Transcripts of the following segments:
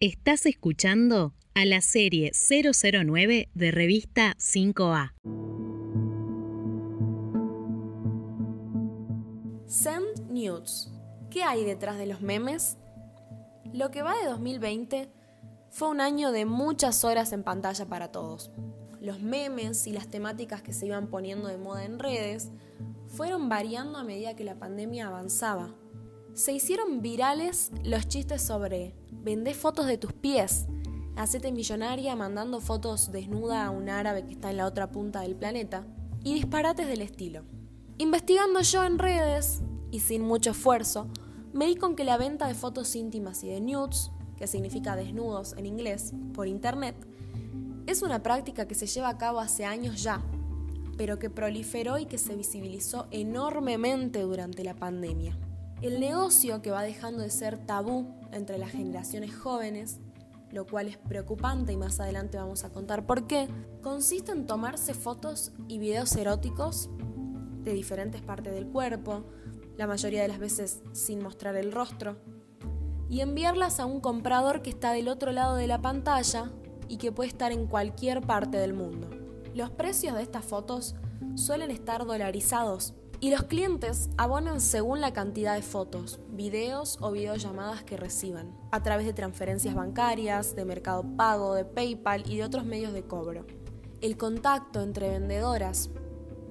Estás escuchando a la serie 009 de revista 5A. Send News. ¿Qué hay detrás de los memes? Lo que va de 2020 fue un año de muchas horas en pantalla para todos. Los memes y las temáticas que se iban poniendo de moda en redes fueron variando a medida que la pandemia avanzaba. Se hicieron virales los chistes sobre vendé fotos de tus pies, hacete millonaria mandando fotos desnuda a un árabe que está en la otra punta del planeta y disparates del estilo. Investigando yo en redes, y sin mucho esfuerzo, me di con que la venta de fotos íntimas y de nudes, que significa desnudos en inglés, por internet, es una práctica que se lleva a cabo hace años ya, pero que proliferó y que se visibilizó enormemente durante la pandemia. El negocio que va dejando de ser tabú entre las generaciones jóvenes, lo cual es preocupante y más adelante vamos a contar por qué, consiste en tomarse fotos y videos eróticos de diferentes partes del cuerpo, la mayoría de las veces sin mostrar el rostro, y enviarlas a un comprador que está del otro lado de la pantalla y que puede estar en cualquier parte del mundo. Los precios de estas fotos suelen estar dolarizados y los clientes abonan según la cantidad de fotos, videos o videollamadas que reciban, a través de transferencias bancarias, de mercado pago, de PayPal y de otros medios de cobro. El contacto entre vendedoras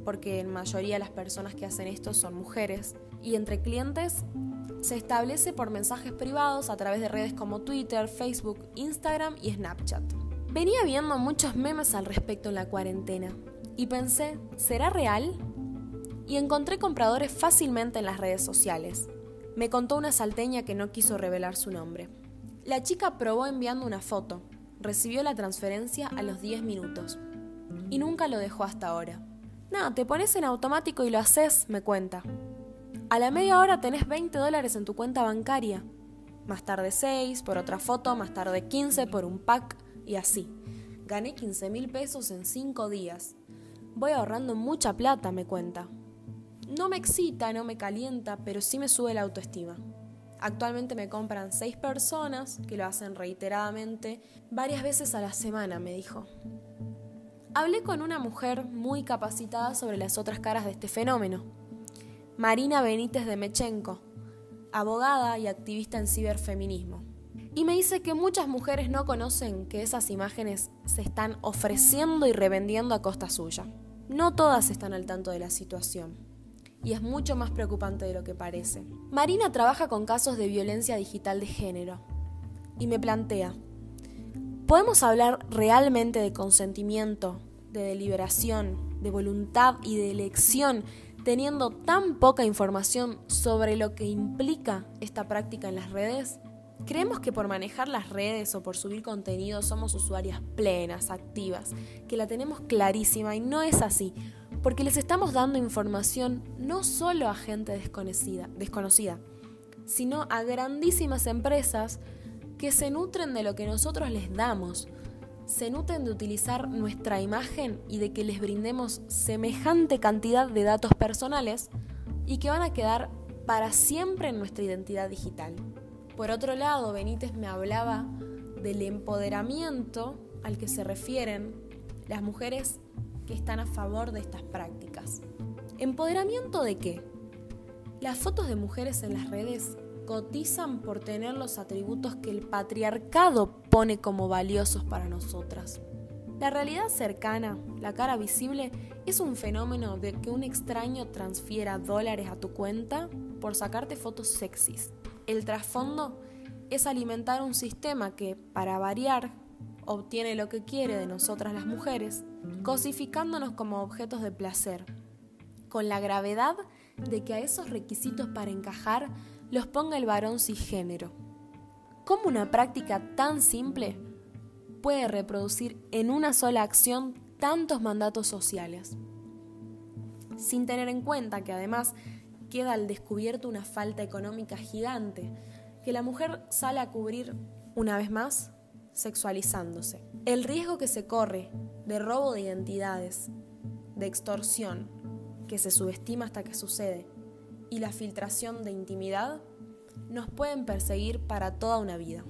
porque en mayoría las personas que hacen esto son mujeres, y entre clientes se establece por mensajes privados a través de redes como Twitter, Facebook, Instagram y Snapchat. Venía viendo muchos memes al respecto en la cuarentena y pensé, ¿será real? Y encontré compradores fácilmente en las redes sociales. Me contó una salteña que no quiso revelar su nombre. La chica probó enviando una foto, recibió la transferencia a los 10 minutos y nunca lo dejó hasta ahora. No, te pones en automático y lo haces, me cuenta. A la media hora tenés 20 dólares en tu cuenta bancaria. Más tarde 6 por otra foto, más tarde 15 por un pack y así. Gané 15 mil pesos en 5 días. Voy ahorrando mucha plata, me cuenta. No me excita, no me calienta, pero sí me sube la autoestima. Actualmente me compran 6 personas que lo hacen reiteradamente varias veces a la semana, me dijo. Hablé con una mujer muy capacitada sobre las otras caras de este fenómeno, Marina Benítez de Mechenko, abogada y activista en ciberfeminismo. Y me dice que muchas mujeres no conocen que esas imágenes se están ofreciendo y revendiendo a costa suya. No todas están al tanto de la situación. Y es mucho más preocupante de lo que parece. Marina trabaja con casos de violencia digital de género. Y me plantea, ¿podemos hablar realmente de consentimiento de deliberación, de voluntad y de elección, teniendo tan poca información sobre lo que implica esta práctica en las redes? Creemos que por manejar las redes o por subir contenido somos usuarias plenas, activas, que la tenemos clarísima y no es así, porque les estamos dando información no solo a gente desconocida, desconocida sino a grandísimas empresas que se nutren de lo que nosotros les damos, se nutren de utilizar nuestra imagen y de que les brindemos semejante cantidad de datos personales y que van a quedar para siempre en nuestra identidad digital. Por otro lado, Benítez me hablaba del empoderamiento al que se refieren las mujeres que están a favor de estas prácticas. ¿Empoderamiento de qué? Las fotos de mujeres en las redes cotizan por tener los atributos que el patriarcado pone como valiosos para nosotras. La realidad cercana, la cara visible, es un fenómeno de que un extraño transfiera dólares a tu cuenta por sacarte fotos sexys. El trasfondo es alimentar un sistema que, para variar, obtiene lo que quiere de nosotras las mujeres, cosificándonos como objetos de placer, con la gravedad de que a esos requisitos para encajar los ponga el varón cisgénero. ¿Cómo una práctica tan simple puede reproducir en una sola acción tantos mandatos sociales? Sin tener en cuenta que además queda al descubierto una falta económica gigante que la mujer sale a cubrir una vez más sexualizándose. El riesgo que se corre de robo de identidades, de extorsión, que se subestima hasta que sucede, y la filtración de intimidad nos pueden perseguir para toda una vida.